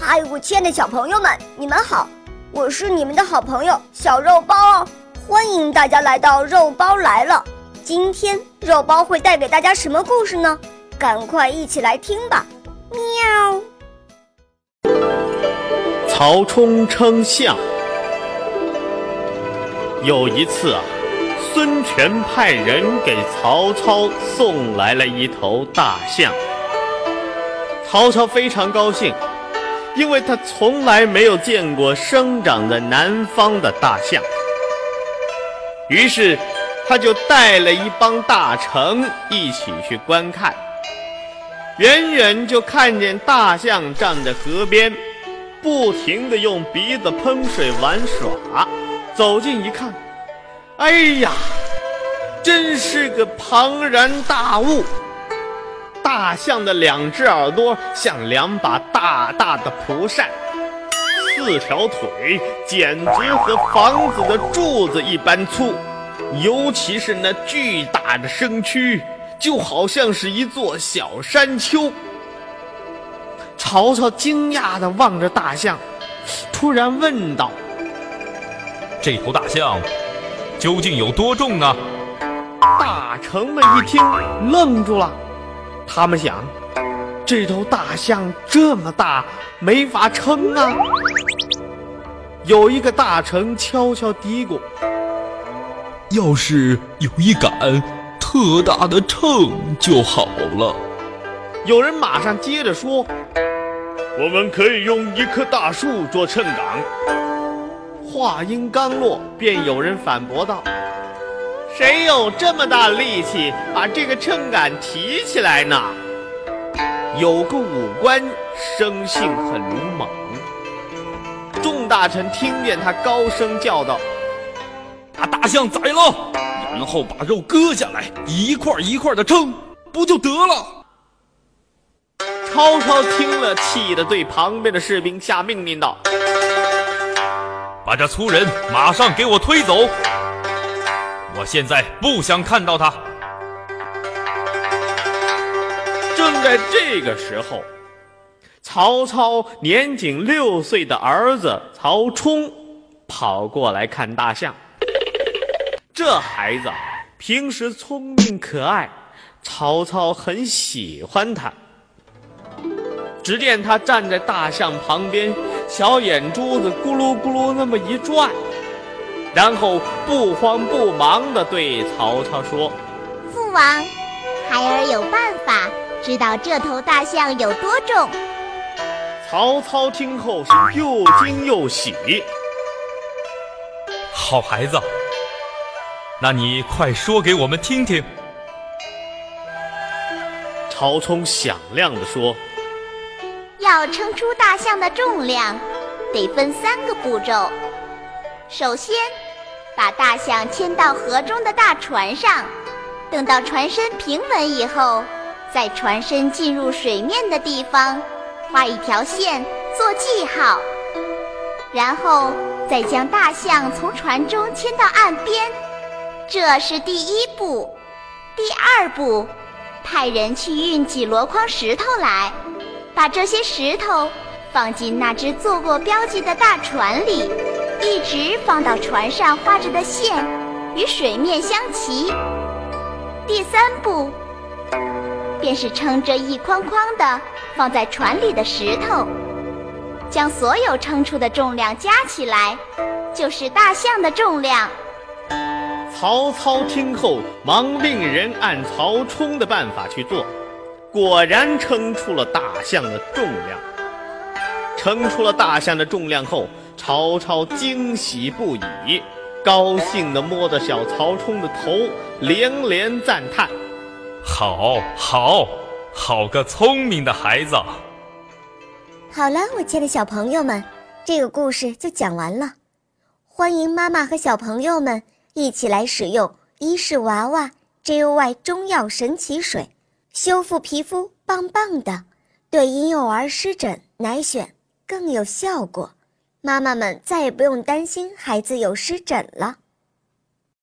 嗨，我亲爱的小朋友们，你们好！我是你们的好朋友小肉包哦，欢迎大家来到肉包来了。今天肉包会带给大家什么故事呢？赶快一起来听吧！喵。曹冲称象。有一次啊，孙权派人给曹操送来了一头大象。曹操非常高兴，因为他从来没有见过生长在南方的大象。于是，他就带了一帮大臣一起去观看。远远就看见大象站在河边，不停地用鼻子喷水玩耍。走近一看，哎呀，真是个庞然大物！大象的两只耳朵像两把大大的蒲扇，四条腿简直和房子的柱子一般粗，尤其是那巨大的身躯，就好像是一座小山丘。曹操惊讶地望着大象，突然问道：“这头大象究竟有多重呢？”大臣们一听，愣住了。他们想，这头大象这么大，没法称啊。有一个大臣悄悄嘀咕：“要是有一杆特大的秤就好了。”有人马上接着说：“我们可以用一棵大树做秤杆。”话音刚落，便有人反驳道。谁有这么大力气把这个秤杆提起来呢？有个武官生性很鲁莽，众大臣听见他高声叫道：“把大象宰了，然后把肉割下来，一块一块的称，不就得了？”曹操听了，气得对旁边的士兵下命令道：“把这粗人马上给我推走！”我现在不想看到他。正在这个时候，曹操年仅六岁的儿子曹冲跑过来看大象。这孩子平时聪明可爱，曹操很喜欢他。只见他站在大象旁边，小眼珠子咕噜咕噜那么一转。然后不慌不忙地对曹操说：“父王，孩儿有办法知道这头大象有多重。”曹操听后是又惊又喜。好孩子，那你快说给我们听听。曹冲响亮地说：“要称出大象的重量，得分三个步骤。”首先，把大象牵到河中的大船上，等到船身平稳以后，在船身进入水面的地方画一条线做记号，然后再将大象从船中牵到岸边，这是第一步。第二步，派人去运几箩筐石头来，把这些石头放进那只做过标记的大船里。一直放到船上画着的线与水面相齐。第三步，便是称这一筐筐的放在船里的石头，将所有称出的重量加起来，就是大象的重量。曹操听后，忙令人按曹冲的办法去做，果然称出了大象的重量。称出了大象的重量后，曹操惊喜不已，高兴地摸着小曹冲的头，连连赞叹：“好，好，好个聪明的孩子！”好了，我亲爱的小朋友们，这个故事就讲完了。欢迎妈妈和小朋友们一起来使用伊氏娃娃 JUY 中药神奇水，修复皮肤棒棒的，对婴幼儿湿疹奶癣。更有效果，妈妈们再也不用担心孩子有湿疹了。